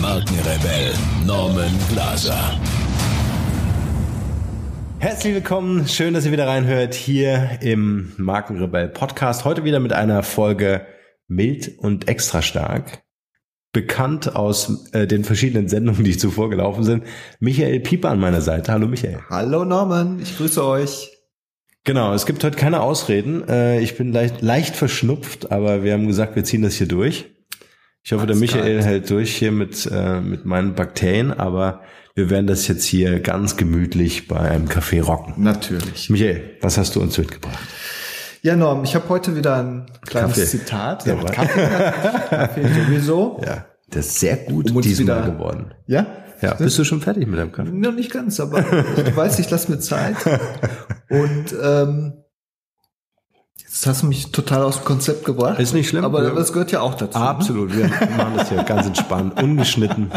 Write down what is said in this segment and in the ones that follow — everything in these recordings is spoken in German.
Markenrebell Norman Glaser. Herzlich willkommen, schön, dass ihr wieder reinhört hier im Markenrebell Podcast. Heute wieder mit einer Folge mild und extra stark. Bekannt aus äh, den verschiedenen Sendungen, die zuvor gelaufen sind. Michael Pieper an meiner Seite. Hallo Michael. Hallo Norman, ich grüße euch. Genau, es gibt heute keine Ausreden. Äh, ich bin leicht, leicht verschnupft, aber wir haben gesagt, wir ziehen das hier durch. Ich hoffe, der Michael kalt. hält durch hier mit, äh, mit meinen Bakterien, aber wir werden das jetzt hier ganz gemütlich bei einem Café rocken. Natürlich. Michael, was hast du uns mitgebracht? Ja, Norm, ich habe heute wieder ein kleines Kaffee. Zitat. Ja, Kaffee, Kaffee sowieso. Ja, das ist sehr gut um diesmal wieder, geworden. Ja? Ja, bist du schon fertig mit deinem Kaffee? Noch nicht ganz, aber ich weiß, ich lasse mir Zeit. Und ähm, Jetzt hast du mich total aus dem Konzept gebracht. Ist nicht schlimm. Aber das gehört ja auch dazu. Ne? Absolut. Ne? Wir machen das hier ganz entspannt, ungeschnitten,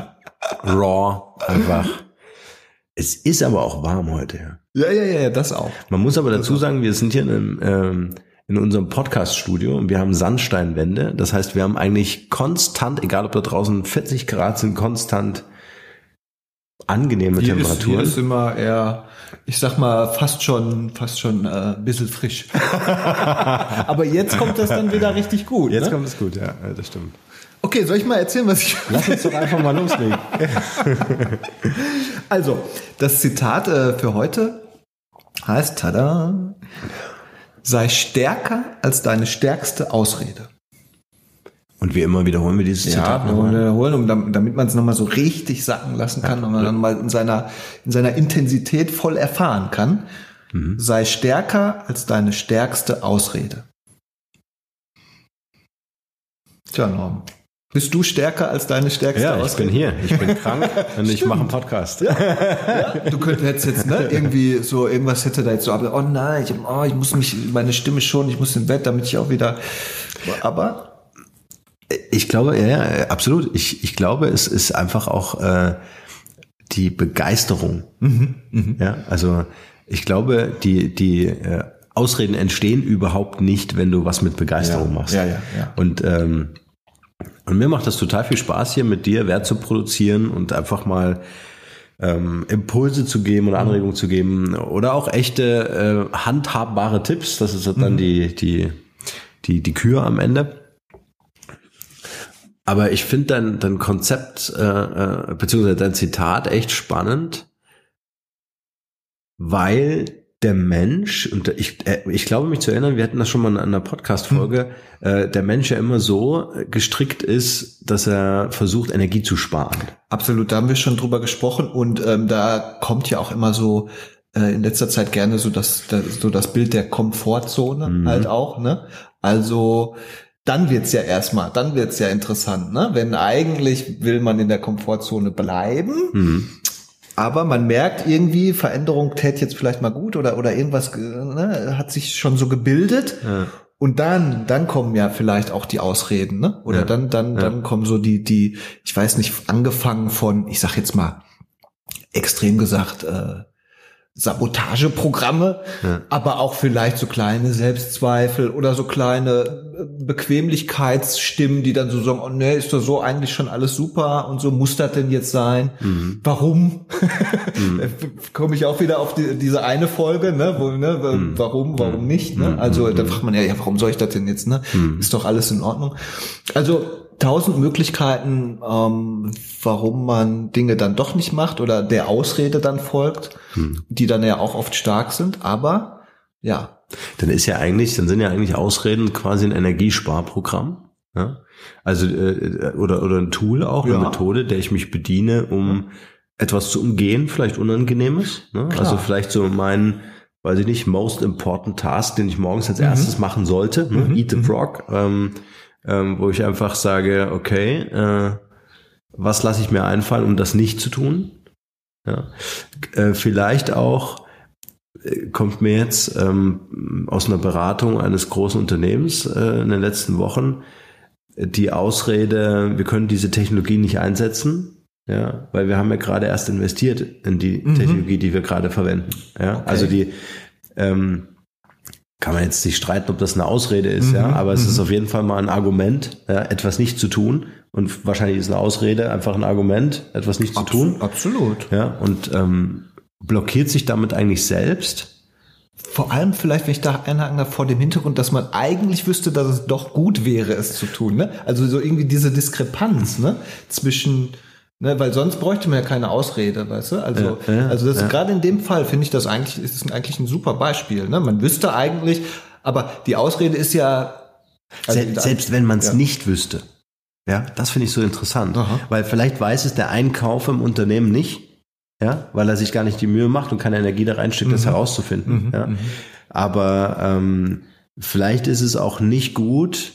raw, einfach. Es ist aber auch warm heute. Ja, ja, ja, ja das auch. Man muss aber dazu sagen, wir sind hier in, einem, ähm, in unserem Podcast-Studio und wir haben Sandsteinwände. Das heißt, wir haben eigentlich konstant, egal ob da draußen 40 Grad sind, konstant angenehme hier Temperaturen. Ist, hier ist immer eher ich sag mal, fast schon, fast schon äh, ein bisschen frisch. Aber jetzt kommt das dann wieder richtig gut. Jetzt ne? kommt es gut, ja, das stimmt. Okay, soll ich mal erzählen, was ich. Lass uns doch einfach mal loslegen. also, das Zitat äh, für heute heißt, tada, sei stärker als deine stärkste Ausrede. Und wie immer wiederholen wir dieses Zitat ja, nochmal. wiederholen, um, damit man es nochmal so richtig sacken lassen kann ja, und man dann mal in seiner, in seiner Intensität voll erfahren kann. Mhm. Sei stärker als deine stärkste Ausrede. Tja, Norm. Bist du stärker als deine stärkste ja, Ausrede? ich bin hier. Ich bin krank und ich mache einen Podcast. Ja. Du könntest jetzt ne, irgendwie so irgendwas hätte da jetzt so, aber oh nein, ich, oh, ich muss mich meine Stimme schon, ich muss ins Bett, damit ich auch wieder. Aber ich glaube, ja, ja, absolut. Ich, ich glaube, es ist einfach auch äh, die Begeisterung. Mhm, mh. Ja, also ich glaube, die, die äh, Ausreden entstehen überhaupt nicht, wenn du was mit Begeisterung ja, machst. Ja, ja, ja. Und, ähm, und mir macht das total viel Spaß, hier mit dir Wert zu produzieren und einfach mal ähm, Impulse zu geben oder Anregungen mhm. zu geben oder auch echte äh, handhabbare Tipps. Das ist dann mhm. die, die, die, die Kür am Ende. Aber ich finde dein, dein Konzept, äh, äh, beziehungsweise dein Zitat echt spannend, weil der Mensch, und ich, äh, ich glaube mich zu erinnern, wir hatten das schon mal in einer Podcast-Folge, hm. äh, der Mensch ja immer so gestrickt ist, dass er versucht, Energie zu sparen. Absolut, da haben wir schon drüber gesprochen und ähm, da kommt ja auch immer so äh, in letzter Zeit gerne so das, das, so das Bild der Komfortzone mhm. halt auch, ne? Also dann wird's ja erstmal, dann wird's ja interessant, ne? Wenn eigentlich will man in der Komfortzone bleiben, mhm. aber man merkt irgendwie, Veränderung tät jetzt vielleicht mal gut oder, oder irgendwas ne, hat sich schon so gebildet. Ja. Und dann, dann kommen ja vielleicht auch die Ausreden, ne? Oder ja. dann, dann, ja. dann kommen so die, die, ich weiß nicht, angefangen von, ich sag jetzt mal, extrem gesagt, äh, Sabotageprogramme, ja. aber auch vielleicht so kleine Selbstzweifel oder so kleine äh, Bequemlichkeitsstimmen, die dann so sagen, oh ne, ist doch so eigentlich schon alles super und so muss das denn jetzt sein? Mhm. Warum? Mhm. Komme ich auch wieder auf die, diese eine Folge, ne, wo, ne, mhm. warum, warum nicht, ne? Mhm. Also da fragt man ja, ja, warum soll ich das denn jetzt, ne? Mhm. Ist doch alles in Ordnung. Also tausend Möglichkeiten, ähm, warum man Dinge dann doch nicht macht oder der Ausrede dann folgt, hm. die dann ja auch oft stark sind, aber ja. Dann ist ja eigentlich, dann sind ja eigentlich Ausreden quasi ein Energiesparprogramm. Ja? Also äh, oder oder ein Tool auch, ja. eine Methode, der ich mich bediene, um etwas zu umgehen, vielleicht Unangenehmes. Ne? Also vielleicht so mein, weiß ich nicht, most important task, den ich morgens als mhm. erstes machen sollte, ne? Mhm. Eat the Frog. Ähm, ähm, wo ich einfach sage, okay, äh, was lasse ich mir einfallen, um das nicht zu tun? Ja. Äh, vielleicht auch äh, kommt mir jetzt ähm, aus einer Beratung eines großen Unternehmens äh, in den letzten Wochen die Ausrede, wir können diese Technologie nicht einsetzen, ja, weil wir haben ja gerade erst investiert in die mhm. Technologie, die wir gerade verwenden. Ja, okay. also die ähm, kann man jetzt sich streiten, ob das eine Ausrede ist, mhm. ja, aber es mhm. ist auf jeden Fall mal ein Argument, ja, etwas nicht zu tun. Und wahrscheinlich ist eine Ausrede einfach ein Argument, etwas nicht Abs zu tun. Absolut. Ja, und ähm, blockiert sich damit eigentlich selbst vor allem vielleicht, wenn ich da einhaken darf, vor dem Hintergrund, dass man eigentlich wüsste, dass es doch gut wäre, es zu tun. Ne? Also so irgendwie diese Diskrepanz ne? zwischen, ne? weil sonst bräuchte man ja keine Ausrede, weißt du? Also, ja, ja, also das ja. gerade in dem Fall finde ich das eigentlich, ist eigentlich ein super Beispiel. Ne? Man wüsste eigentlich, aber die Ausrede ist ja also selbst, selbst wenn man es nicht wüsste. Ja, das finde ich so interessant, Aha. weil vielleicht weiß es der Einkauf im Unternehmen nicht ja, weil er sich gar nicht die Mühe macht und keine Energie da reinsteckt, mhm. das herauszufinden. Mhm. Ja. Mhm. Aber ähm, vielleicht ist es auch nicht gut,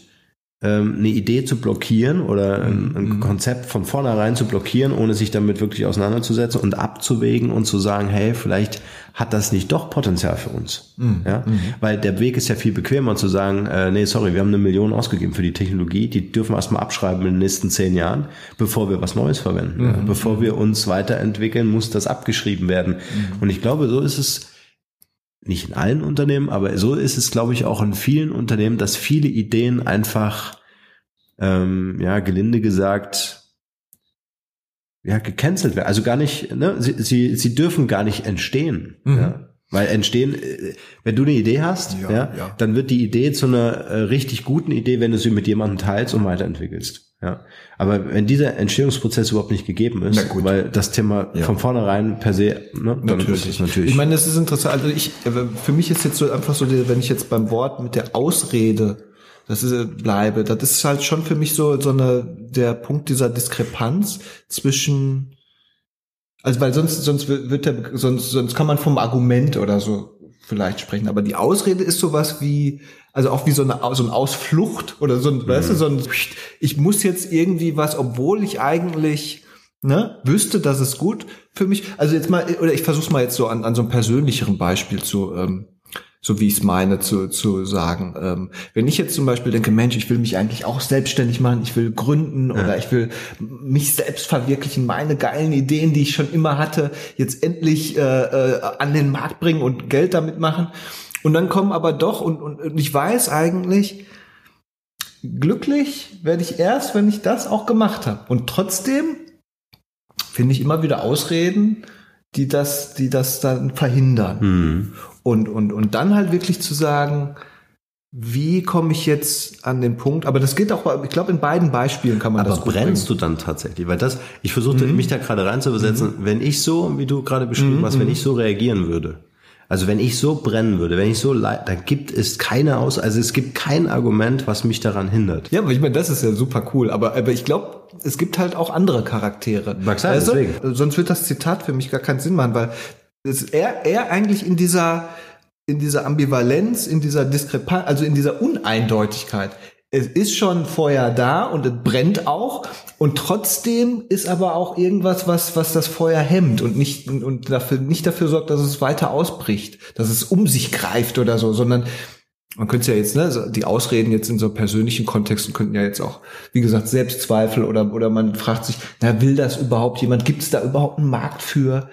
ähm, eine Idee zu blockieren oder ein, ein mhm. Konzept von vornherein zu blockieren, ohne sich damit wirklich auseinanderzusetzen und abzuwägen und zu sagen, hey, vielleicht hat das nicht doch Potenzial für uns. Mhm. Ja? Mhm. Weil der Weg ist ja viel bequemer zu sagen, äh, nee, sorry, wir haben eine Million ausgegeben für die Technologie, die dürfen wir erstmal abschreiben in den nächsten zehn Jahren, bevor wir was Neues verwenden. Ja? Bevor wir uns weiterentwickeln, muss das abgeschrieben werden. Und ich glaube, so ist es nicht in allen Unternehmen, aber so ist es, glaube ich, auch in vielen Unternehmen, dass viele Ideen einfach, ähm, ja, gelinde gesagt, ja, gecancelt werden. Also gar nicht, ne, sie, sie, sie dürfen gar nicht entstehen. Mhm. Ja. Weil entstehen, äh, wenn du eine Idee hast, ja, ja, dann wird die Idee zu einer äh, richtig guten Idee, wenn du sie mit jemandem teilst und weiterentwickelst. Ja. Aber wenn dieser Entstehungsprozess überhaupt nicht gegeben ist, weil das Thema ja. von vornherein per se, ne, dann natürlich. ist es natürlich. Ich meine, das ist interessant. Also ich, äh, für mich ist jetzt so einfach so, wenn ich jetzt beim Wort mit der Ausrede das ist, äh, bleibe, das ist halt schon für mich so, so eine, der Punkt dieser Diskrepanz zwischen, also weil sonst, sonst wird der, sonst, sonst kann man vom Argument oder so vielleicht sprechen. Aber die Ausrede ist sowas wie, also auch wie so eine, so eine Ausflucht oder so ein, mhm. weißt du, so ein, ich muss jetzt irgendwie was, obwohl ich eigentlich, ne, wüsste, dass es gut für mich, also jetzt mal, oder ich versuch's mal jetzt so an, an so einem persönlicheren Beispiel zu, ähm, so wie ich es meine zu, zu sagen. Ähm, wenn ich jetzt zum Beispiel denke, Mensch, ich will mich eigentlich auch selbstständig machen, ich will gründen ja. oder ich will mich selbst verwirklichen, meine geilen Ideen, die ich schon immer hatte, jetzt endlich äh, äh, an den Markt bringen und Geld damit machen. Und dann kommen aber doch, und, und, und ich weiß eigentlich, glücklich werde ich erst, wenn ich das auch gemacht habe. Und trotzdem finde ich immer wieder Ausreden, die das, die das dann verhindern. Mhm. Und, und, und dann halt wirklich zu sagen, wie komme ich jetzt an den Punkt? Aber das geht auch, ich glaube, in beiden Beispielen kann man Aber das gut brennst bringen. du dann tatsächlich? Weil das, ich versuchte mhm. mich da gerade reinzuversetzen, mhm. wenn ich so, wie du gerade beschrieben mhm. hast, wenn mhm. ich so reagieren würde. Also wenn ich so brennen würde, wenn ich so leid, da gibt es keine Aus, also es gibt kein Argument, was mich daran hindert. Ja, aber ich meine, das ist ja super cool. Aber, aber ich glaube, es gibt halt auch andere Charaktere. Mag sein, also, deswegen. Sonst wird das Zitat für mich gar keinen Sinn machen, weil er, er eigentlich in dieser, in dieser Ambivalenz, in dieser Diskrepanz, also in dieser Uneindeutigkeit. Es ist schon Feuer da und es brennt auch und trotzdem ist aber auch irgendwas, was, was das Feuer hemmt und nicht, und dafür, nicht dafür sorgt, dass es weiter ausbricht, dass es um sich greift oder so, sondern man könnte ja jetzt, ne, die Ausreden jetzt in so persönlichen Kontexten könnten ja jetzt auch, wie gesagt, Selbstzweifel oder, oder man fragt sich, na, will das überhaupt jemand? Gibt es da überhaupt einen Markt für?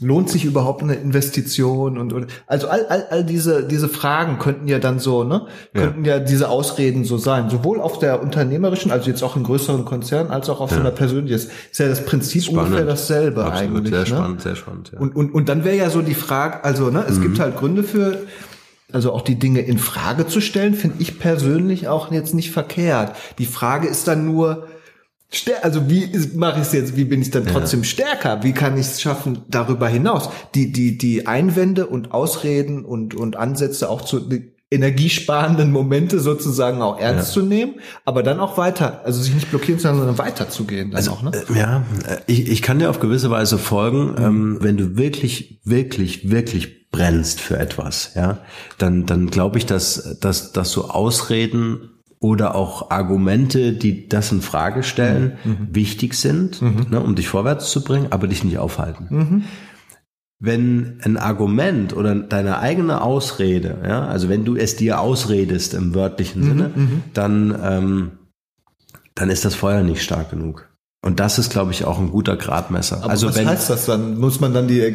Lohnt sich überhaupt eine Investition und, und also all, all, all diese diese Fragen könnten ja dann so ne könnten ja. ja diese Ausreden so sein sowohl auf der unternehmerischen also jetzt auch in größeren Konzernen als auch auf ja. so einer persönlichen ist ja das Prinzip spannend. ungefähr dasselbe Absolut, eigentlich sehr ne? spannend sehr spannend ja. und und und dann wäre ja so die Frage also ne es mhm. gibt halt Gründe für also auch die Dinge in Frage zu stellen finde ich persönlich auch jetzt nicht verkehrt die Frage ist dann nur also wie mache ich es jetzt? Wie bin ich dann trotzdem ja. stärker? Wie kann ich es schaffen darüber hinaus? Die die die Einwände und Ausreden und und Ansätze auch zu energiesparenden Momente sozusagen auch ernst ja. zu nehmen, aber dann auch weiter, also sich nicht blockieren zu lassen, sondern weiterzugehen. also auch, ne? Äh, ja, äh, ich, ich kann dir auf gewisse Weise folgen, mhm. ähm, wenn du wirklich wirklich wirklich brennst für etwas, ja, dann dann glaube ich, dass dass dass so Ausreden oder auch Argumente, die das in Frage stellen, mhm. wichtig sind, mhm. ne, um dich vorwärts zu bringen, aber dich nicht aufhalten. Mhm. Wenn ein Argument oder deine eigene Ausrede, ja, also wenn du es dir ausredest im wörtlichen mhm. Sinne, mhm. dann, ähm, dann ist das Feuer nicht stark genug. Und das ist, glaube ich, auch ein guter Gradmesser. Aber also was wenn, heißt das dann? Muss man dann die,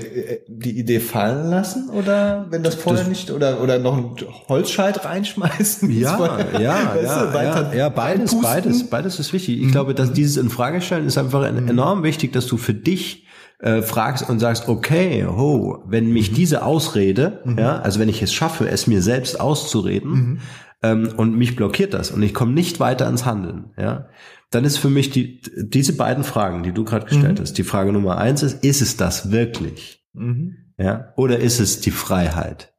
die Idee fallen lassen oder wenn das vorher nicht oder oder noch ein Holzscheit reinschmeißen? Ja, ja, ja, ja, ja, beides, pusten? beides, beides ist wichtig. Ich mhm. glaube, dass dieses in Frage stellen ist einfach mhm. enorm wichtig, dass du für dich äh, fragst und sagst, okay, ho, wenn mich mhm. diese Ausrede, mhm. ja, also wenn ich es schaffe, es mir selbst auszureden, mhm. Ähm, und mich blockiert das und ich komme nicht weiter ins Handeln, ja, dann ist für mich die, diese beiden Fragen, die du gerade gestellt mhm. hast, die Frage Nummer eins ist, ist es das wirklich? Mhm. Ja, oder ist es die Freiheit?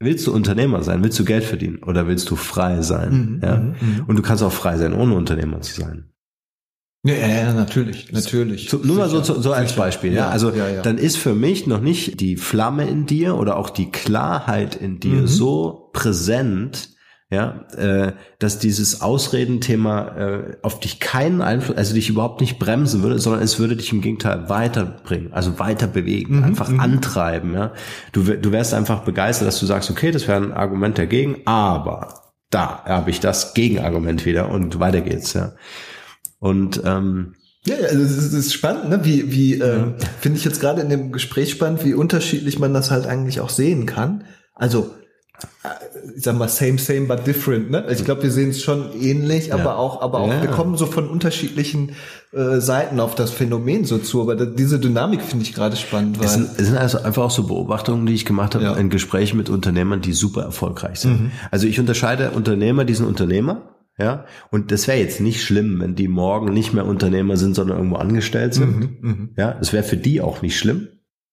Willst du Unternehmer sein? Willst du Geld verdienen? Oder willst du frei sein? Mhm. Ja? Mhm. Mhm. Und du kannst auch frei sein, ohne Unternehmer zu sein. Ja, ja, natürlich, natürlich. So, nur mal so, so, als Beispiel, ja. Also ja, ja. dann ist für mich noch nicht die Flamme in dir oder auch die Klarheit in dir mhm. so präsent, ja, äh, dass dieses Ausredenthema äh, auf dich keinen Einfluss, also dich überhaupt nicht bremsen würde, sondern es würde dich im Gegenteil weiterbringen, also weiter bewegen, mhm, einfach mhm. antreiben. Ja, du du wärst einfach begeistert, dass du sagst, okay, das wäre ein Argument dagegen, aber da habe ich das Gegenargument wieder und weiter geht's. Ja, und ähm, ja, also es ist spannend, ne? wie, wie äh, finde ich jetzt gerade in dem Gespräch spannend, wie unterschiedlich man das halt eigentlich auch sehen kann. Also ich sag mal same same but different ne ich glaube wir sehen es schon ähnlich aber ja. auch aber auch ja. wir kommen so von unterschiedlichen äh, Seiten auf das Phänomen so zu aber da, diese Dynamik finde ich gerade spannend weil es sind, es sind also einfach auch so Beobachtungen die ich gemacht habe ja. in Gesprächen mit Unternehmern die super erfolgreich sind mhm. also ich unterscheide Unternehmer diesen Unternehmer ja, und das wäre jetzt nicht schlimm, wenn die morgen nicht mehr Unternehmer sind, sondern irgendwo angestellt sind. Mhm, mhm. ja, das wäre für die auch nicht schlimm.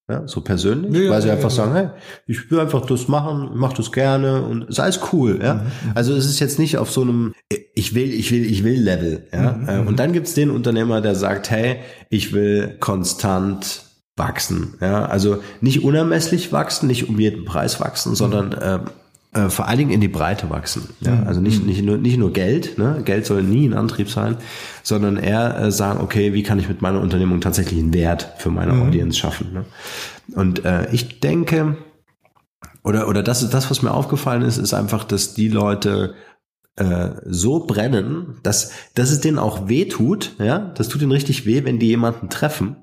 Ja, so persönlich, ja, weil sie ja, einfach sagen, hey, ich will einfach das machen, mach das gerne und ist alles cool, ja. Mhm. mhm. Also es ist jetzt nicht auf so einem ich will, ich will, ich will Level, ja. Mhm. Äh, und mhm. dann gibt's den Unternehmer, der sagt, hey, ich will konstant wachsen, ja. Also nicht unermesslich wachsen, nicht um jeden Preis wachsen, sondern äh, äh, vor allen Dingen in die Breite wachsen. Ja? Mhm. Also nicht, nicht, nur, nicht nur Geld, ne? Geld soll nie ein Antrieb sein, sondern eher äh, sagen, okay, wie kann ich mit meiner Unternehmung tatsächlich einen Wert für meine mhm. Audienz schaffen. Ne? Und äh, ich denke, oder, oder das ist das, was mir aufgefallen ist, ist einfach, dass die Leute äh, so brennen, dass, dass es denen auch weh tut, ja, das tut ihnen richtig weh, wenn die jemanden treffen,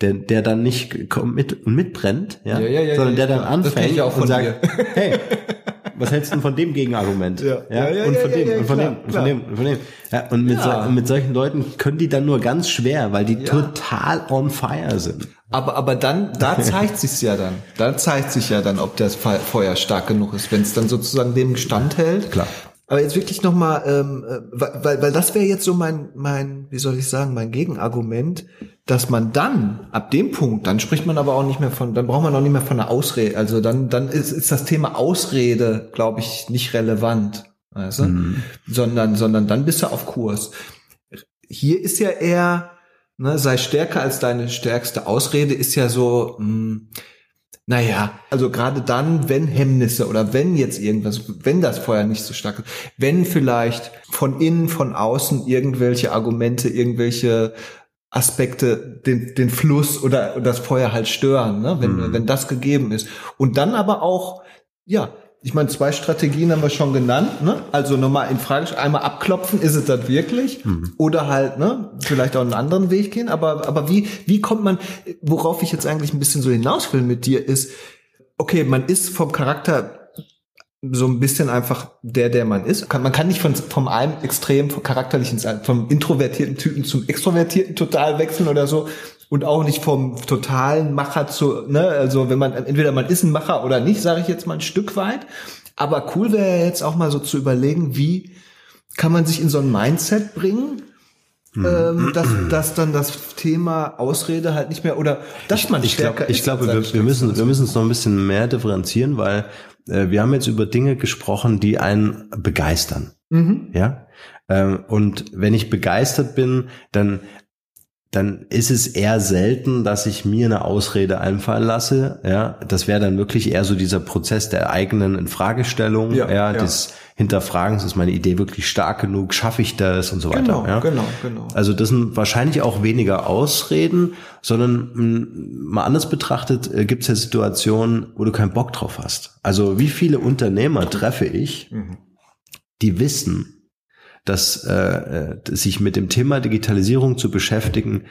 der, der dann nicht mit mitbrennt, ja, ja, ja, ja sondern der dann anfängt und sagt, hey, was hältst du von dem Gegenargument? Ja, ja, ja und von dem, und von dem, und von dem, und von dem. Ja, und mit, so, mit solchen Leuten können die dann nur ganz schwer, weil die total on fire sind. Aber, aber dann, da zeigt sich's ja dann. Da zeigt sich ja dann, ob das Feuer stark genug ist, wenn es dann sozusagen dem Stand hält. Klar. Aber jetzt wirklich nochmal, ähm, äh, weil, weil das wäre jetzt so mein, mein, wie soll ich sagen, mein Gegenargument, dass man dann, ab dem Punkt, dann spricht man aber auch nicht mehr von, dann braucht man auch nicht mehr von einer Ausrede. Also dann, dann ist, ist das Thema Ausrede, glaube ich, nicht relevant. Weißt du? Mhm. Sondern, sondern dann bist du auf Kurs. Hier ist ja eher, ne, sei stärker als deine stärkste Ausrede, ist ja so, mh, hm, naja, also gerade dann, wenn Hemmnisse oder wenn jetzt irgendwas, wenn das Feuer nicht so stark ist, wenn vielleicht von innen, von außen irgendwelche Argumente, irgendwelche Aspekte den, den Fluss oder, das Feuer halt stören, ne? wenn, mhm. wenn das gegeben ist. Und dann aber auch, ja, ich meine, zwei Strategien haben wir schon genannt, ne? Also nochmal in Frage, einmal abklopfen, ist es das wirklich? Mhm. Oder halt, ne, vielleicht auch einen anderen Weg gehen. Aber, aber wie, wie kommt man, worauf ich jetzt eigentlich ein bisschen so hinaus will mit dir, ist, okay, man ist vom Charakter so ein bisschen einfach der, der man ist. Man kann nicht von, vom einem extrem vom charakterlichen, vom introvertierten Typen zum extrovertierten total wechseln oder so und auch nicht vom totalen Macher zu, ne, also wenn man, entweder man ist ein Macher oder nicht, sage ich jetzt mal ein Stück weit. Aber cool wäre jetzt auch mal so zu überlegen, wie kann man sich in so ein Mindset bringen, mhm. ähm, dass, dass dann das Thema Ausrede halt nicht mehr oder dass man ich stärker glaub, Ich glaube, wir, wir müssen wir müssen es noch ein bisschen mehr differenzieren, weil äh, wir haben jetzt über Dinge gesprochen, die einen begeistern. Mhm. Ja. Ähm, und wenn ich begeistert bin, dann dann ist es eher selten, dass ich mir eine Ausrede einfallen lasse. Ja, das wäre dann wirklich eher so dieser Prozess der eigenen Infragestellung, ja, ja, des Hinterfragens, ist meine Idee wirklich stark genug, schaffe ich das und so weiter. Genau, ja? genau, genau. Also das sind wahrscheinlich auch weniger Ausreden, sondern hm, mal anders betrachtet äh, gibt es ja Situationen, wo du keinen Bock drauf hast. Also wie viele Unternehmer treffe ich, mhm. die wissen, dass äh, äh, sich mit dem Thema Digitalisierung zu beschäftigen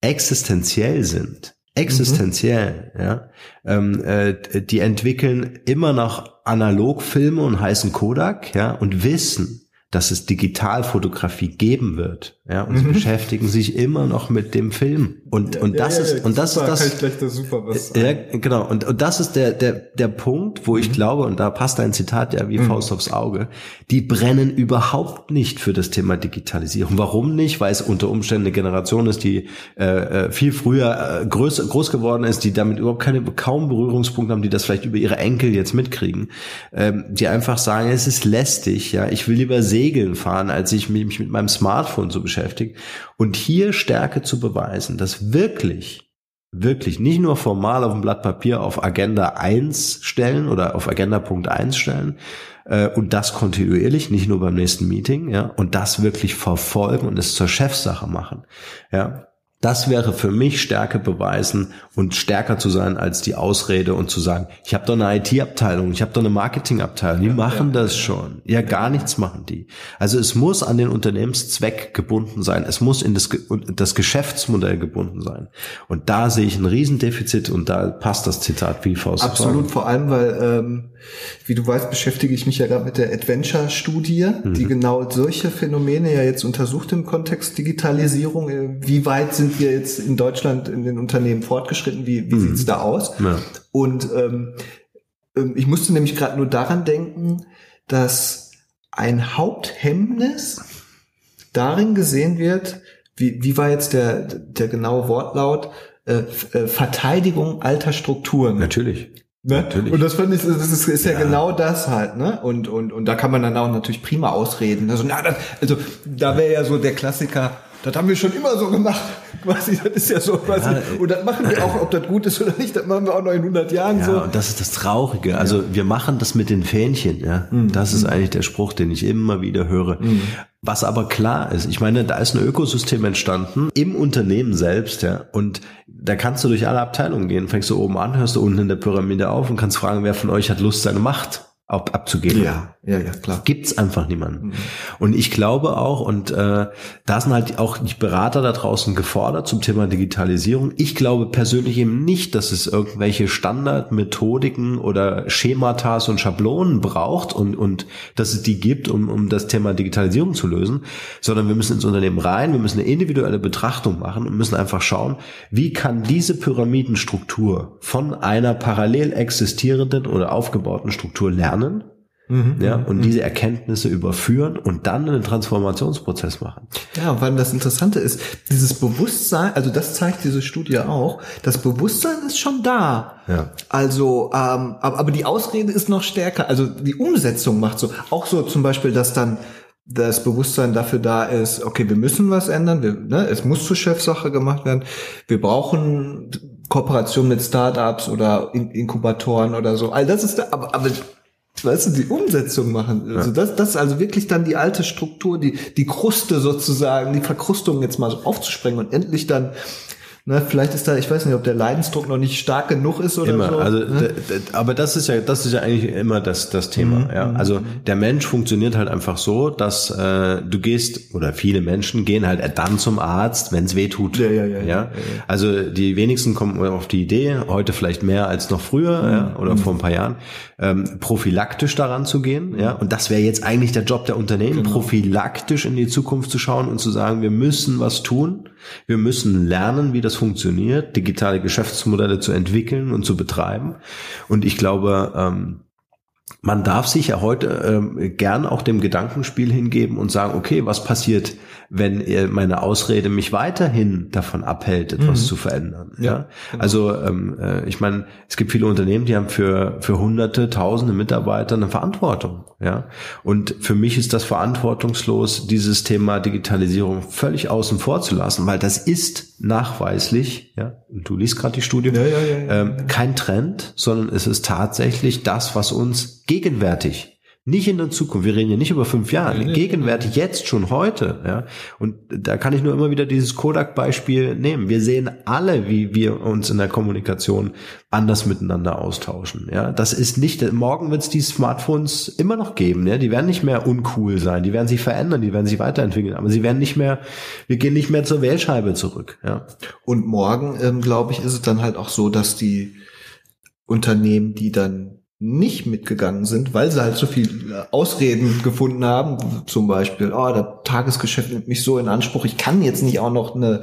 existenziell sind. Existenziell, mhm. ja. Ähm, äh, die entwickeln immer noch analog Filme und heißen Kodak, ja, und wissen, dass es Digitalfotografie geben wird. Ja, und sie mhm. beschäftigen sich immer noch mit dem Film. Und, ja, und das ja, ist, und das super, ist das. Ich gleich super was ja, genau. Und, und das ist der, der, der Punkt, wo ich mhm. glaube, und da passt ein Zitat ja wie mhm. Faust aufs Auge, die brennen überhaupt nicht für das Thema Digitalisierung. Warum nicht? Weil es unter Umständen eine Generation ist, die äh, äh viel früher äh, groß, groß geworden ist, die damit überhaupt keine, kaum Berührungspunkte haben, die das vielleicht über ihre Enkel jetzt mitkriegen, ähm, die einfach sagen, es ist lästig, ja, ich will lieber sehen, Segeln fahren, als ich mich mit meinem Smartphone so beschäftige. Und hier Stärke zu beweisen, dass wirklich, wirklich nicht nur formal auf dem Blatt Papier auf Agenda 1 stellen oder auf Agenda Punkt 1 stellen, äh, und das kontinuierlich, nicht nur beim nächsten Meeting, ja, und das wirklich verfolgen und es zur Chefsache machen, ja, das wäre für mich Stärke beweisen und stärker zu sein als die Ausrede und zu sagen, ich habe doch eine IT-Abteilung, ich habe doch eine Marketing-Abteilung, die ja, machen ja, das schon. Ja, gar nichts machen die. Also es muss an den Unternehmenszweck gebunden sein, es muss in das, das Geschäftsmodell gebunden sein. Und da sehe ich ein Riesendefizit und da passt das Zitat wie Faust. Absolut, vor allem, weil, ähm, wie du weißt, beschäftige ich mich ja gerade mit der Adventure-Studie, mhm. die genau solche Phänomene ja jetzt untersucht im Kontext Digitalisierung. Wie weit sind sind wir jetzt in Deutschland in den Unternehmen fortgeschritten? Wie, wie mhm. sieht's da aus? Ja. Und ähm, ähm, ich musste nämlich gerade nur daran denken, dass ein Haupthemmnis darin gesehen wird, wie, wie war jetzt der, der genaue Wortlaut, äh, äh, Verteidigung alter Strukturen. Natürlich. Ne? Natürlich. Und das finde ich, das ist, ist ja. ja. genau das halt, ne? Und, und, und da kann man dann auch natürlich prima ausreden. Also, na, das, also da wäre ja so der Klassiker, das haben wir schon immer so gemacht. Quasi, das ist ja so quasi. Ja, und das machen wir auch, ob das gut ist oder nicht, das machen wir auch noch in 100 Jahren ja, so. Und das ist das Traurige. Also wir machen das mit den Fähnchen, ja. Mhm. Das ist eigentlich der Spruch, den ich immer wieder höre. Mhm. Was aber klar ist, ich meine, da ist ein Ökosystem entstanden im Unternehmen selbst, ja. Und da kannst du durch alle Abteilungen gehen, fängst du oben an, hörst du unten in der Pyramide auf und kannst fragen, wer von euch hat Lust, seine Macht ab, abzugeben. Ja, ja, ja, klar. Gibt's einfach niemanden. Mhm. Und ich glaube auch, und äh, da sind halt auch die Berater da draußen gefordert zum Thema Digitalisierung. Ich glaube persönlich eben nicht, dass es irgendwelche Standardmethodiken oder Schematas und Schablonen braucht und, und dass es die gibt, um, um das Thema Digitalisierung zu lösen, sondern wir müssen ins Unternehmen rein, wir müssen eine individuelle Betrachtung machen und müssen einfach schauen, wie kann diese Pyramidenstruktur von einer parallel existierenden oder aufgebauten Struktur lernen Mhm, ja, und mhm. diese Erkenntnisse überführen und dann einen Transformationsprozess machen. Ja, weil das Interessante ist, dieses Bewusstsein, also das zeigt diese Studie auch, das Bewusstsein ist schon da. Ja. Also, ähm, aber, aber die Ausrede ist noch stärker. Also die Umsetzung macht so, auch so zum Beispiel, dass dann das Bewusstsein dafür da ist, okay, wir müssen was ändern, wir, ne, es muss zur Chefsache gemacht werden, wir brauchen Kooperation mit Startups oder Inkubatoren oder so. All das ist da, aber, aber weißt du, die Umsetzung machen. Also das, das ist also wirklich dann die alte Struktur, die, die Kruste sozusagen, die Verkrustung jetzt mal so aufzusprengen und endlich dann Ne, vielleicht ist da, ich weiß nicht, ob der Leidensdruck noch nicht stark genug ist oder immer. so. Also, ne? aber das ist ja, das ist ja eigentlich immer das, das Thema. Mhm. Ja. Mhm. Also der Mensch funktioniert halt einfach so, dass äh, du gehst oder viele Menschen gehen halt dann zum Arzt, wenn es weh tut. Ja, ja, ja, ja, ja. Also die wenigsten kommen auf die Idee, heute vielleicht mehr als noch früher mhm. ja, oder mhm. vor ein paar Jahren, ähm, prophylaktisch daran zu gehen. Ja. Und das wäre jetzt eigentlich der Job der Unternehmen, genau. prophylaktisch in die Zukunft zu schauen und zu sagen, wir müssen was tun. Wir müssen lernen, wie das funktioniert, digitale Geschäftsmodelle zu entwickeln und zu betreiben. Und ich glaube, ähm, man darf sich ja heute ähm, gern auch dem Gedankenspiel hingeben und sagen, okay, was passiert, wenn meine Ausrede mich weiterhin davon abhält, etwas mhm. zu verändern? Ja, ja? Genau. also ähm, äh, ich meine, es gibt viele Unternehmen, die haben für für Hunderte, Tausende Mitarbeiter eine Verantwortung. Ja, und für mich ist das verantwortungslos, dieses Thema Digitalisierung völlig außen vor zu lassen, weil das ist nachweislich, ja, du liest gerade die Studie, ja, ja, ja, ähm, kein Trend, sondern es ist tatsächlich das, was uns gegenwärtig nicht in der Zukunft. Wir reden ja nicht über fünf Jahre. Nee, Gegenwärtig jetzt schon heute. Ja. Und da kann ich nur immer wieder dieses Kodak-Beispiel nehmen. Wir sehen alle, wie wir uns in der Kommunikation anders miteinander austauschen. Ja. Das ist nicht, morgen wird es die Smartphones immer noch geben. Ja. Die werden nicht mehr uncool sein. Die werden sich verändern. Die werden sich weiterentwickeln. Aber sie werden nicht mehr, wir gehen nicht mehr zur Wählscheibe zurück. Ja. Und morgen, ähm, glaube ich, ist es dann halt auch so, dass die Unternehmen, die dann nicht mitgegangen sind, weil sie halt so viel äh, Ausreden gefunden haben, zum Beispiel, oh, das Tagesgeschäft nimmt mich so in Anspruch, ich kann jetzt nicht auch noch eine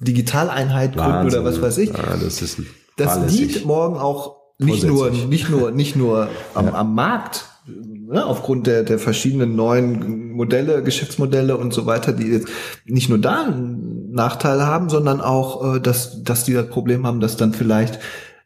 Digitaleinheit gründen oder was weiß ich. Ja, das ist das liegt morgen auch nicht nur, nicht nur, nicht nur am, ja. am Markt, ne, aufgrund der, der verschiedenen neuen Modelle, Geschäftsmodelle und so weiter, die jetzt nicht nur da einen Nachteil haben, sondern auch, äh, dass, dass die das Problem haben, dass dann vielleicht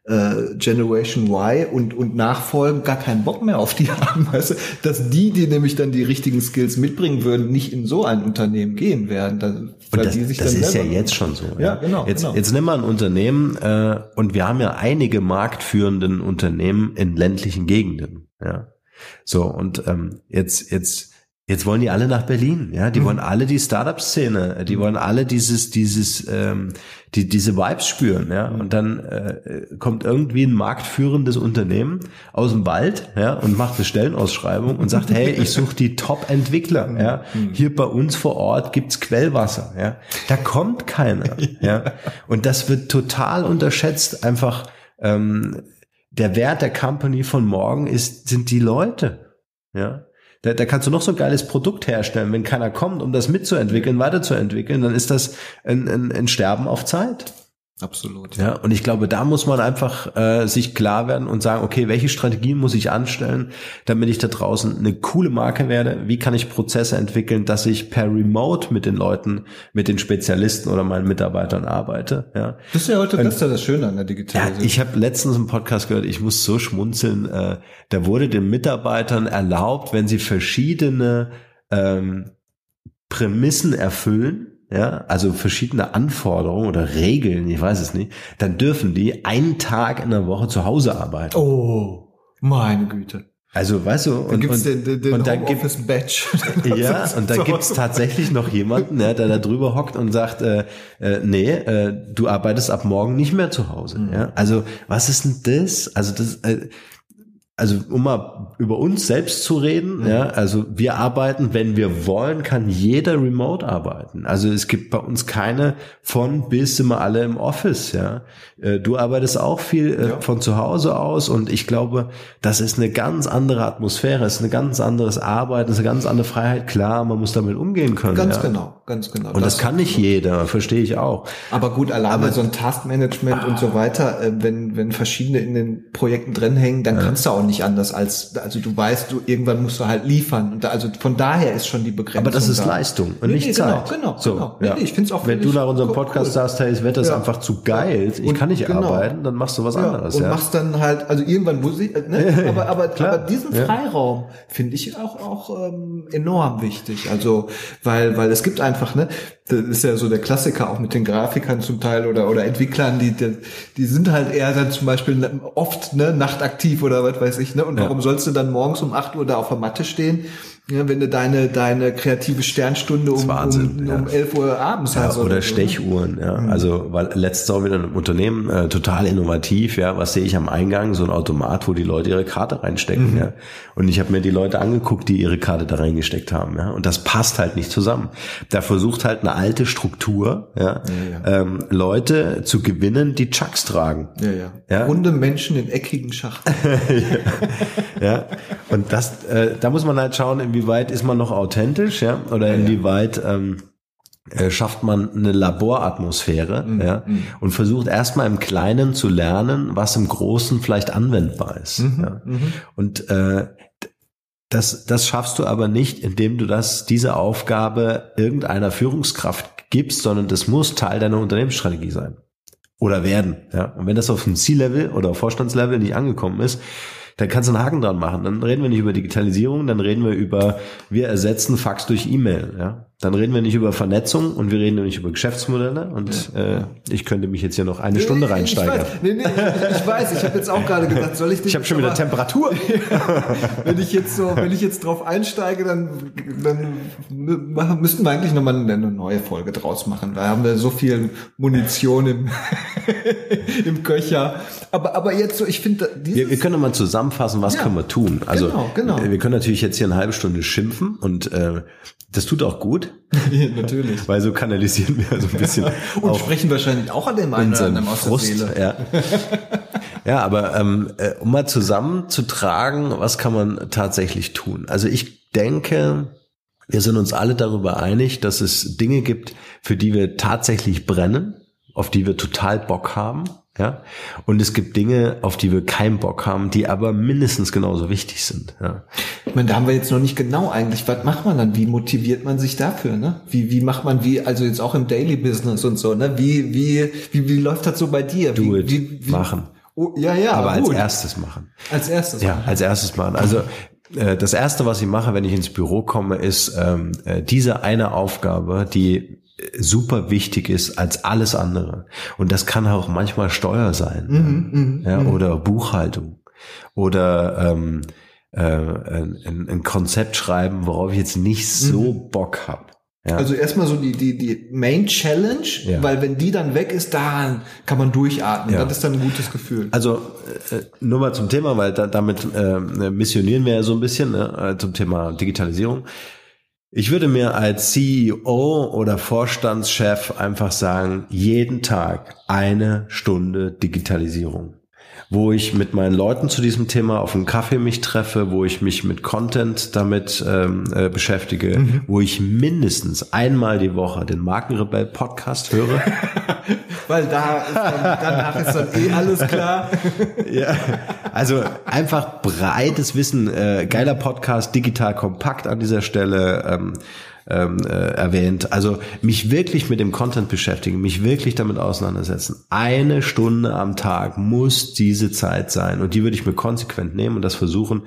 äh, Generation Y und, und Nachfolgen gar keinen Bock mehr auf die haben, weißt du? dass die, die nämlich dann die richtigen Skills mitbringen würden, nicht in so ein Unternehmen gehen werden. Dann, und das, das ist ja jetzt schon so. Ja, ja genau. Jetzt, genau. jetzt nimm mal ein Unternehmen äh, und wir haben ja einige marktführenden Unternehmen in ländlichen Gegenden. Ja, so und ähm, jetzt jetzt Jetzt wollen die alle nach Berlin, ja. Die mhm. wollen alle die Startup-Szene, die mhm. wollen alle dieses, dieses, ähm, die, diese Vibes spüren, ja. Mhm. Und dann äh, kommt irgendwie ein marktführendes Unternehmen aus dem Wald, ja, und macht eine Stellenausschreibung und sagt, hey, ich suche die Top-Entwickler, mhm. ja. Hier bei uns vor Ort gibt's Quellwasser, ja. Da kommt keiner, ja. Und das wird total unterschätzt, einfach ähm, der Wert der Company von morgen ist, sind die Leute, ja. Da, da kannst du noch so ein geiles Produkt herstellen. Wenn keiner kommt, um das mitzuentwickeln, weiterzuentwickeln, dann ist das ein, ein, ein Sterben auf Zeit. Absolut. Ja, und ich glaube, da muss man einfach äh, sich klar werden und sagen, okay, welche Strategien muss ich anstellen, damit ich da draußen eine coole Marke werde? Wie kann ich Prozesse entwickeln, dass ich per Remote mit den Leuten, mit den Spezialisten oder meinen Mitarbeitern arbeite? Ja. Das ist ja heute und, das, ist ja das Schöne an der Digitalisierung. Ja, ich habe letztens einen Podcast gehört, ich muss so schmunzeln. Äh, da wurde den Mitarbeitern erlaubt, wenn sie verschiedene ähm, Prämissen erfüllen, ja, also verschiedene Anforderungen oder Regeln, ich weiß es nicht, dann dürfen die einen Tag in der Woche zu Hause arbeiten. Oh, meine Güte. Also, weißt du, und, gibt's den, den, den und dann gibt es Badge. ja, und dann gibt's tatsächlich noch jemanden, ja, der da drüber hockt und sagt, äh, äh, nee, äh, du arbeitest ab morgen nicht mehr zu Hause. Mhm. Ja, also was ist denn das? Also das, äh, also um mal über uns selbst zu reden, mhm. ja, also wir arbeiten, wenn wir wollen, kann jeder remote arbeiten. Also es gibt bei uns keine von bis sind wir alle im Office, ja. Äh, du arbeitest auch viel äh, ja. von zu Hause aus und ich glaube, das ist eine ganz andere Atmosphäre, es ist ein ganz anderes Arbeiten, es ist eine ganz andere Freiheit. Klar, man muss damit umgehen können. Ganz ja. genau, ganz genau. Und das, das kann nicht jeder, verstehe ich auch. Aber gut, alleine Aber, so ein Taskmanagement ah, und so weiter, äh, wenn wenn verschiedene in den Projekten drin hängen, dann ja. kannst du auch nicht anders als, also du weißt, du irgendwann musst du halt liefern. Und da, also von daher ist schon die Begrenzung. Aber das ist da. Leistung und nee, nicht nee, genau, Zeit. Genau, so, genau. Ja. Nee, ich find's auch Wenn du nach unserem Podcast cool. sagst, hey, es wird das ja. einfach zu geil, ich und kann nicht genau. arbeiten, dann machst du was ja. anderes. Und ja. machst dann halt, also irgendwann muss ich, ne? aber, aber, aber diesen Freiraum finde ich auch, auch ähm, enorm wichtig. Also, weil, weil es gibt einfach, ne, das ist ja so der Klassiker auch mit den Grafikern zum Teil oder oder Entwicklern, die die, sind halt eher dann zum Beispiel oft ne nachtaktiv oder was weiß ich ne und ja. warum sollst du dann morgens um acht Uhr da auf der Matte stehen ja, wenn du deine, deine kreative Sternstunde um, Wahnsinn, um, ja. um 11 Uhr abends ja, hast. Oder, oder ne? Stechuhren, ja. Mhm. Also, weil letztes auch wieder ein Unternehmen, äh, total innovativ, ja. Was sehe ich am Eingang? So ein Automat, wo die Leute ihre Karte reinstecken, mhm. ja. Und ich habe mir die Leute angeguckt, die ihre Karte da reingesteckt haben, ja. Und das passt halt nicht zusammen. Da versucht halt eine alte Struktur, ja, ja, ähm, Leute zu gewinnen, die Chucks tragen. Ja, ja. ja? Runde Menschen in eckigen Schachteln. ja. Und das, äh, da muss man halt schauen, inwieweit ist man noch authentisch, ja, oder inwieweit ähm, äh, schafft man eine Laboratmosphäre, mhm. ja, mhm. und versucht erstmal im Kleinen zu lernen, was im Großen vielleicht anwendbar ist. Mhm. Ja. Mhm. Und äh, das, das schaffst du aber nicht, indem du das, diese Aufgabe irgendeiner Führungskraft gibst, sondern das muss Teil deiner Unternehmensstrategie sein. Oder werden. Ja. Und wenn das auf dem C-Level oder auf Vorstandslevel nicht angekommen ist, dann kannst du einen Haken dran machen. Dann reden wir nicht über Digitalisierung, dann reden wir über, wir ersetzen Fax durch E-Mail. Ja? Dann reden wir nicht über Vernetzung und wir reden nicht über Geschäftsmodelle. Und ja. äh, ich könnte mich jetzt hier noch eine Stunde reinsteigern. Ich weiß, nee, nee, ich, ich weiß, ich habe jetzt auch gerade gedacht, soll ich Ich habe schon wieder Temperatur. wenn ich jetzt so, wenn ich jetzt drauf einsteige, dann, dann müssten wir eigentlich nochmal eine neue Folge draus machen. Da haben wir so viel Munition im, im Köcher. Aber, aber jetzt so, ich finde, wir, wir können mal zusammenfassen, was ja, können wir tun. Also genau, genau. wir können natürlich jetzt hier eine halbe Stunde schimpfen und äh, das tut auch gut. Natürlich. Weil so kanalisieren wir so ein bisschen. Und sprechen wahrscheinlich auch an dem einen oder anderen aus Frust, der Seele. Ja. ja, aber ähm, äh, um mal zusammenzutragen, was kann man tatsächlich tun? Also ich denke, wir sind uns alle darüber einig, dass es Dinge gibt, für die wir tatsächlich brennen, auf die wir total Bock haben ja. Und es gibt Dinge, auf die wir keinen Bock haben, die aber mindestens genauso wichtig sind. Ja. Ich meine, da haben wir jetzt noch nicht genau eigentlich, was macht man dann? Wie motiviert man sich dafür? Ne? Wie, wie macht man, wie, also jetzt auch im Daily Business und so, ne? Wie, wie, wie, wie läuft das so bei dir? Do wie, it. Wie, wie, machen. Oh, ja, ja. Aber gut. als erstes machen. Als erstes Ja, als erstes machen. Also äh, das erste, was ich mache, wenn ich ins Büro komme, ist ähm, äh, diese eine Aufgabe, die super wichtig ist als alles andere. Und das kann auch manchmal Steuer sein mhm, ja, mhm. oder Buchhaltung oder ähm, äh, ein, ein Konzept schreiben, worauf ich jetzt nicht so mhm. Bock habe. Ja. Also erstmal so die, die, die Main Challenge, ja. weil wenn die dann weg ist, dann kann man durchatmen. Ja. Das ist dann ein gutes Gefühl. Also äh, nur mal zum Thema, weil da, damit äh, missionieren wir ja so ein bisschen ne, äh, zum Thema Digitalisierung. Ich würde mir als CEO oder Vorstandschef einfach sagen, jeden Tag eine Stunde Digitalisierung wo ich mit meinen Leuten zu diesem Thema auf einen Kaffee mich treffe, wo ich mich mit Content damit ähm, äh, beschäftige, mhm. wo ich mindestens einmal die Woche den Markenrebell Podcast höre. Weil da ist dann, danach ist dann eh alles klar. ja, also einfach breites Wissen, äh, geiler Podcast, digital kompakt an dieser Stelle. Ähm, ähm, äh, erwähnt. Also mich wirklich mit dem Content beschäftigen, mich wirklich damit auseinandersetzen. Eine Stunde am Tag muss diese Zeit sein und die würde ich mir konsequent nehmen und das versuchen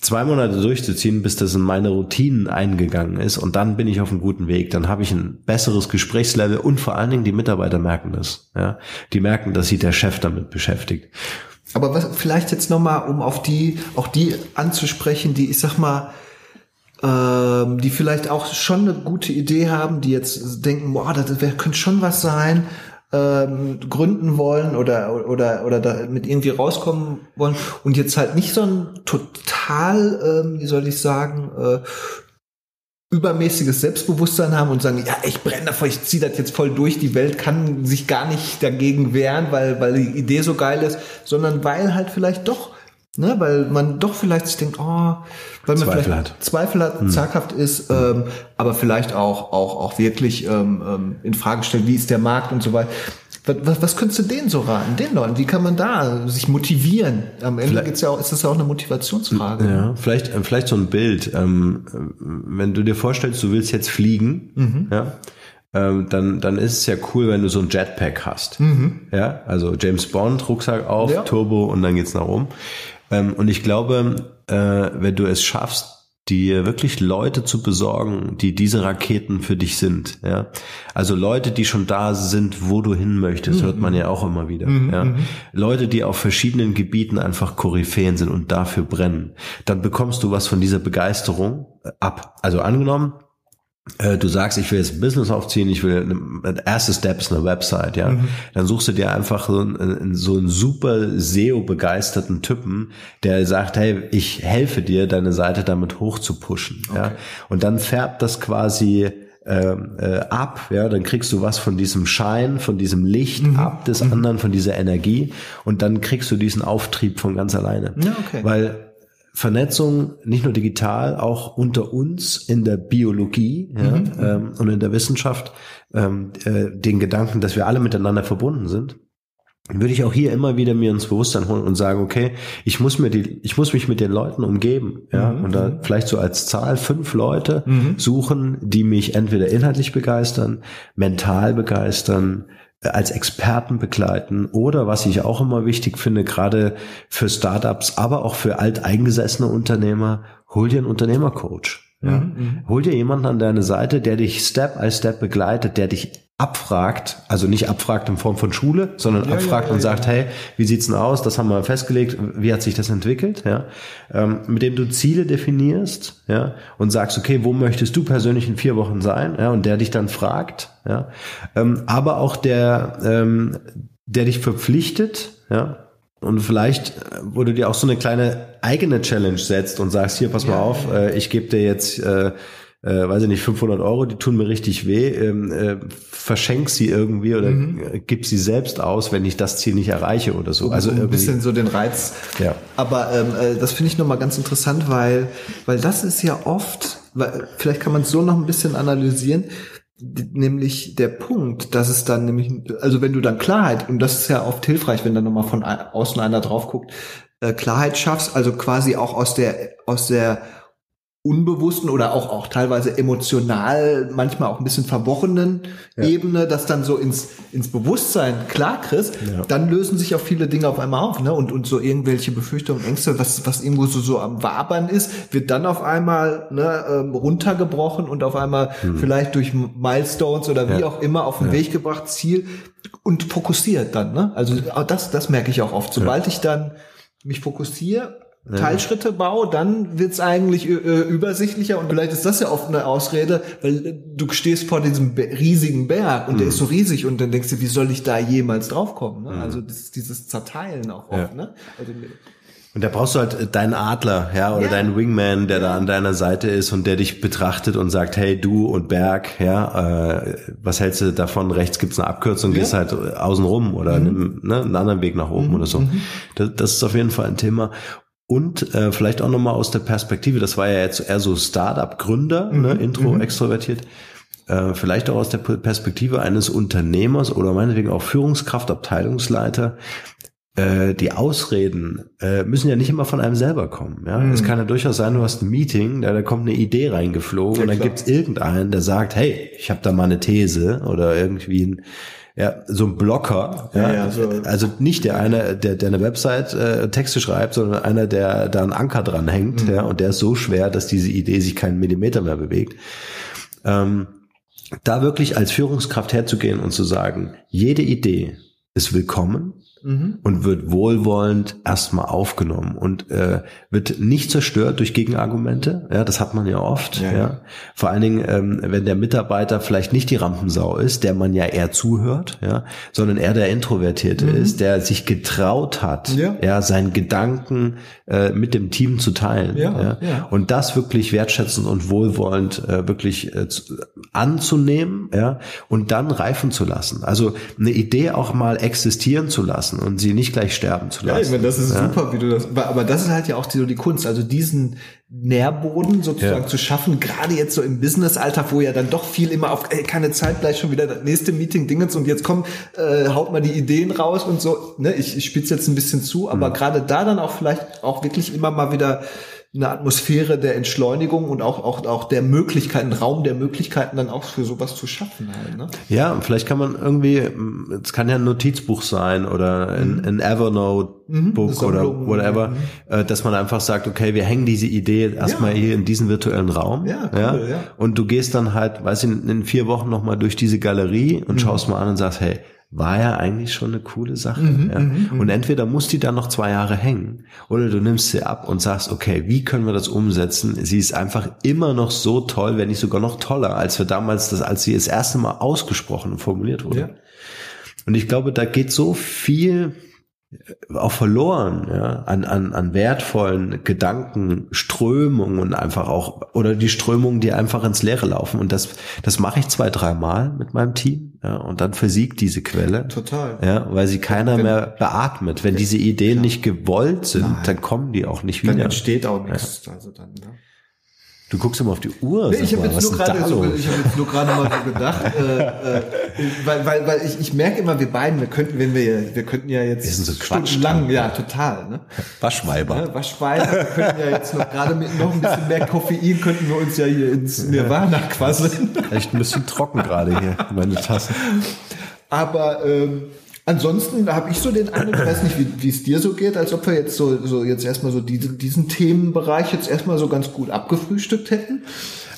zwei Monate durchzuziehen, bis das in meine Routinen eingegangen ist und dann bin ich auf einem guten Weg. Dann habe ich ein besseres Gesprächslevel und vor allen Dingen die Mitarbeiter merken das. Ja, die merken, dass sich der Chef damit beschäftigt. Aber was vielleicht jetzt nochmal, um auf die, auch die anzusprechen, die, ich sag mal, ähm, die vielleicht auch schon eine gute Idee haben, die jetzt denken, boah, das, das könnte schon was sein, ähm, gründen wollen oder oder oder da mit irgendwie rauskommen wollen. Und jetzt halt nicht so ein total, ähm, wie soll ich sagen, äh, übermäßiges Selbstbewusstsein haben und sagen, ja, ich brenne davor, ich ziehe das jetzt voll durch, die Welt kann sich gar nicht dagegen wehren, weil, weil die Idee so geil ist, sondern weil halt vielleicht doch Ne, weil man doch vielleicht sich denkt, oh, weil man Zweifel vielleicht hat. Zweifel hat, hm. zaghaft ist, ähm, aber vielleicht auch, auch, auch wirklich ähm, ähm, in Frage stellt, wie ist der Markt und so weiter. Was, was, was könntest du denen so raten, den Leuten? Wie kann man da sich motivieren? Am Ende geht's ja auch, ist das ja auch eine Motivationsfrage. Ja, vielleicht, äh, vielleicht so ein Bild. Ähm, wenn du dir vorstellst, du willst jetzt fliegen, mhm. ja, ähm, dann, dann ist es ja cool, wenn du so ein Jetpack hast. Mhm. Ja, also James Bond, Rucksack auf, ja. Turbo und dann geht's nach oben. Und ich glaube, äh, wenn du es schaffst, dir wirklich Leute zu besorgen, die diese Raketen für dich sind, ja. Also Leute, die schon da sind, wo du hin möchtest, mhm. hört man ja auch immer wieder, mhm. ja. Mhm. Leute, die auf verschiedenen Gebieten einfach Koryphäen sind und dafür brennen. Dann bekommst du was von dieser Begeisterung ab. Also angenommen, äh, du sagst, ich will jetzt ein Business aufziehen, ich will, ein erstes Step ist eine Website, ja. Mhm. Dann suchst du dir einfach so einen, so einen super SEO-begeisterten Typen, der sagt, hey, ich helfe dir, deine Seite damit hoch zu pushen, okay. ja. Und dann färbt das quasi ähm, äh, ab, ja, dann kriegst du was von diesem Schein, von diesem Licht mhm. ab des mhm. anderen, von dieser Energie und dann kriegst du diesen Auftrieb von ganz alleine. Ja, okay. Weil Vernetzung nicht nur digital, auch unter uns in der Biologie ja, mhm. ähm, und in der Wissenschaft, ähm, äh, den Gedanken, dass wir alle miteinander verbunden sind, würde ich auch hier immer wieder mir ins Bewusstsein holen und sagen, okay, ich muss mir die, ich muss mich mit den Leuten umgeben, ja, mhm. und da vielleicht so als Zahl fünf Leute mhm. suchen, die mich entweder inhaltlich begeistern, mental begeistern, als Experten begleiten oder was ich auch immer wichtig finde, gerade für Startups, aber auch für alteingesessene Unternehmer, hol dir einen Unternehmercoach. Ja? Mhm, mhm. Hol dir jemanden an deine Seite, der dich Step by Step begleitet, der dich abfragt, also nicht abfragt in Form von Schule, sondern ja, abfragt ja, und sagt, hey, wie sieht's denn aus? Das haben wir festgelegt. Wie hat sich das entwickelt? Ja, ähm, mit dem du Ziele definierst, ja, und sagst, okay, wo möchtest du persönlich in vier Wochen sein? Ja, und der dich dann fragt, ja, ähm, aber auch der, ähm, der dich verpflichtet, ja, und vielleicht, äh, wo du dir auch so eine kleine eigene Challenge setzt und sagst, hier, pass mal auf, äh, ich gebe dir jetzt äh, äh, weiß ich nicht, 500 Euro, die tun mir richtig weh, ähm, äh, verschenk sie irgendwie oder mhm. gib sie selbst aus, wenn ich das Ziel nicht erreiche oder so. Also ein bisschen so den Reiz. Ja. Aber ähm, äh, das finde ich nochmal ganz interessant, weil, weil das ist ja oft, weil, vielleicht kann man es so noch ein bisschen analysieren, nämlich der Punkt, dass es dann nämlich, also wenn du dann Klarheit, und das ist ja oft hilfreich, wenn dann nochmal von außen einer drauf guckt, äh, Klarheit schaffst, also quasi auch aus der, aus der unbewussten oder auch, auch teilweise emotional, manchmal auch ein bisschen verworrenen ja. Ebene, das dann so ins, ins Bewusstsein klar kriegst, ja. dann lösen sich auch viele Dinge auf einmal auf, ne? Und, und so irgendwelche Befürchtungen, Ängste, was, was irgendwo so, so am Wabern ist, wird dann auf einmal ne, ähm, runtergebrochen und auf einmal hm. vielleicht durch Milestones oder wie ja. auch immer auf den Weg gebracht, Ziel und fokussiert dann, ne? Also das, das merke ich auch oft. Sobald ich dann mich fokussiere ja. Teilschritte baue, dann wird's eigentlich äh, übersichtlicher und vielleicht ist das ja oft eine Ausrede, weil äh, du stehst vor diesem riesigen Berg und mhm. der ist so riesig und dann denkst du, wie soll ich da jemals draufkommen? Ne? Mhm. Also das, dieses Zerteilen auch oft. Ja. Ne? Also, und da brauchst du halt äh, deinen Adler, ja, oder ja. deinen Wingman, der da an deiner Seite ist und der dich betrachtet und sagt, hey, du und Berg, ja, äh, was hältst du davon? Rechts gibt's eine Abkürzung, ja. gehst halt außen rum oder mhm. nimm, ne, einen anderen Weg nach oben mhm. oder so. Mhm. Das, das ist auf jeden Fall ein Thema. Und äh, vielleicht auch nochmal aus der Perspektive, das war ja jetzt eher so Startup-Gründer, ne, mhm. ne, Intro mhm. extrovertiert, äh, vielleicht auch aus der Perspektive eines Unternehmers oder meinetwegen auch Führungskraft, Abteilungsleiter, äh, die Ausreden äh, müssen ja nicht immer von einem selber kommen. Ja? Mhm. Es kann ja durchaus sein, du hast ein Meeting, da, da kommt eine Idee reingeflogen ja, und dann klar. gibt's irgendeinen, der sagt, hey, ich habe da mal eine These oder irgendwie ein ja, so ein Blocker, ja, ja so. also nicht der eine, der, der eine Website äh, Texte schreibt, sondern einer, der da einen Anker dran hängt, mhm. ja, und der ist so schwer, dass diese Idee sich keinen Millimeter mehr bewegt. Ähm, da wirklich als Führungskraft herzugehen und zu sagen, jede Idee ist willkommen, mhm. und wird wohlwollend erstmal aufgenommen und äh, wird nicht zerstört durch Gegenargumente. Ja, das hat man ja oft. Ja, ja. Vor allen Dingen, ähm, wenn der Mitarbeiter vielleicht nicht die Rampensau ist, der man ja eher zuhört, ja, sondern eher der Introvertierte mhm. ist, der sich getraut hat, ja, ja seinen Gedanken äh, mit dem Team zu teilen. Ja, ja. Und das wirklich wertschätzend und wohlwollend äh, wirklich äh, anzunehmen, ja, und dann reifen zu lassen. Also eine Idee auch mal existieren zu lassen lassen und sie nicht gleich sterben zu lassen. Ja, ich meine, das ist ja? super, wie du das, aber das ist halt ja auch die, die Kunst, also diesen Nährboden sozusagen ja. zu schaffen, gerade jetzt so im Business-Alltag, wo ja dann doch viel immer auf, ey, keine Zeit, gleich schon wieder das nächste Meeting, Dingens und jetzt komm, äh, haut mal die Ideen raus und so, ne, ich, ich spitze jetzt ein bisschen zu, aber mhm. gerade da dann auch vielleicht auch wirklich immer mal wieder eine Atmosphäre der Entschleunigung und auch, auch, auch der Möglichkeiten, Raum der Möglichkeiten dann auch für sowas zu schaffen halt, ne? Ja, vielleicht kann man irgendwie, es kann ja ein Notizbuch sein oder ein, mhm. ein Evernote-Book mhm, oder whatever, mhm. Dass man einfach sagt, okay, wir hängen diese Idee erstmal ja. hier in diesen virtuellen Raum. Ja, cool, ja, ja. Und du gehst dann halt, weiß ich, in vier Wochen nochmal durch diese Galerie und mhm. schaust mal an und sagst, hey, war ja eigentlich schon eine coole Sache. Mhm, ja. Mhm, mhm. Und entweder muss die dann noch zwei Jahre hängen oder du nimmst sie ab und sagst, okay, wie können wir das umsetzen? Sie ist einfach immer noch so toll, wenn nicht sogar noch toller, als wir damals das, als sie das erste Mal ausgesprochen und formuliert wurde. Ja. Und ich glaube, da geht so viel auch verloren, ja, an, an, an wertvollen Gedanken, Strömungen einfach auch, oder die Strömungen, die einfach ins Leere laufen. Und das, das mache ich zwei, dreimal mit meinem Team, ja, und dann versiegt diese Quelle. Total. Ja, weil sie keiner wenn, mehr beatmet. Wenn diese Ideen ja. nicht gewollt sind, Nein. dann kommen die auch nicht wieder. Dann entsteht auch nichts. Ja. Also dann, ne? Du guckst immer auf die Uhr. Nee, ich habe jetzt, nur gerade so, hab jetzt nur gerade mal so gedacht, äh, äh, weil, weil, weil ich, ich merke immer, wir beiden, wir könnten, wenn wir, wir könnten ja jetzt wir sind so stundenlang, ja, total. Ne? Waschweiber. Ja, Waschweiber. Wir könnten ja jetzt noch gerade mit noch ein bisschen mehr Koffein könnten wir uns ja hier ins Nirvana quasseln. Echt ein bisschen trocken gerade hier, meine Tasse. Aber ähm, ansonsten habe ich so den Eindruck, ich weiß nicht, wie es dir so geht, als ob wir jetzt so, so jetzt erstmal so diesen, diesen Themenbereich jetzt erstmal so ganz gut abgefrühstückt hätten.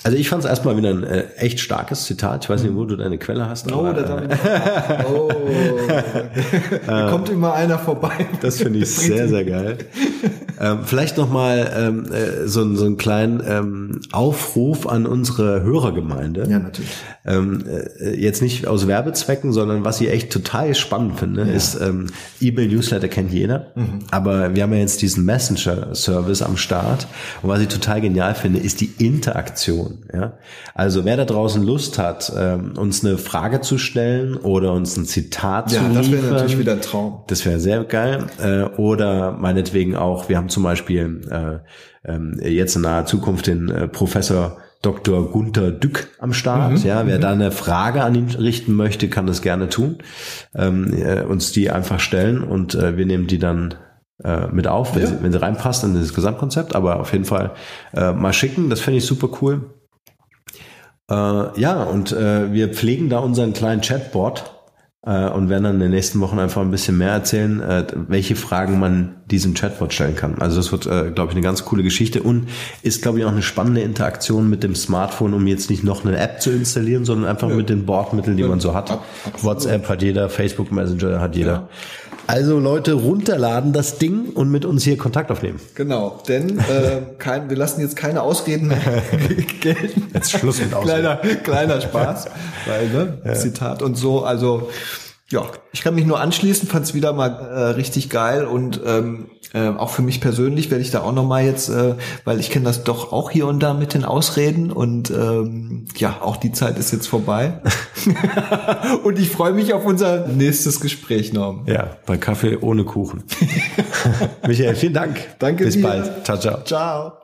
Also ich fand es erstmal wieder ein äh, echt starkes Zitat. Ich weiß nicht, wo du deine Quelle hast. Oh, aber, ich oh. da kommt immer einer vorbei. Das finde ich sehr, sehr geil. Ähm, vielleicht nochmal ähm, äh, so, so einen kleinen ähm, Aufruf an unsere Hörergemeinde. Ja, natürlich. Ähm, äh, jetzt nicht aus Werbezwecken, sondern was ich echt total spannend finde, ja. ist ähm, E-Mail-Newsletter kennt jeder, mhm. aber wir haben ja jetzt diesen Messenger-Service am Start und was ich total genial finde, ist die Interaktion. Ja? Also wer da draußen Lust hat, ähm, uns eine Frage zu stellen oder uns ein Zitat ja, zu liefern. das wäre natürlich wieder ein Traum. Das wäre sehr geil. Äh, oder meinetwegen auch, wir haben zum Beispiel äh, äh, jetzt in naher Zukunft den äh, Professor Dr. Gunther Dück am Start. Mhm, ja, wer mhm. da eine Frage an ihn richten möchte, kann das gerne tun. Ähm, äh, uns die einfach stellen und äh, wir nehmen die dann äh, mit auf, wenn, ja. sie, wenn sie reinpasst in das Gesamtkonzept. Aber auf jeden Fall äh, mal schicken, das finde ich super cool. Äh, ja, und äh, wir pflegen da unseren kleinen Chatbot äh, und werden dann in den nächsten Wochen einfach ein bisschen mehr erzählen, äh, welche Fragen man diesem Chatbot stellen kann. Also das wird, äh, glaube ich, eine ganz coole Geschichte und ist, glaube ich, auch eine spannende Interaktion mit dem Smartphone, um jetzt nicht noch eine App zu installieren, sondern einfach ja. mit den Bordmitteln, die ja. man so hat. Absolut. WhatsApp hat jeder, Facebook Messenger hat jeder. Ja. Also Leute, runterladen das Ding und mit uns hier Kontakt aufnehmen. Genau, denn äh, kein, wir lassen jetzt keine Ausreden mehr gelten. Jetzt Schluss mit Ausreden. kleiner, kleiner Spaß, weil ne, ja. Zitat und so. Also ja, ich kann mich nur anschließen, fand es wieder mal äh, richtig geil und ähm, äh, auch für mich persönlich werde ich da auch noch mal jetzt, äh, weil ich kenne das doch auch hier und da mit den Ausreden und ähm, ja, auch die Zeit ist jetzt vorbei und ich freue mich auf unser nächstes Gespräch, Norm. Ja, bei Kaffee ohne Kuchen. Michael, vielen Dank. Danke Bis dir. bald. Ciao, ciao. Ciao.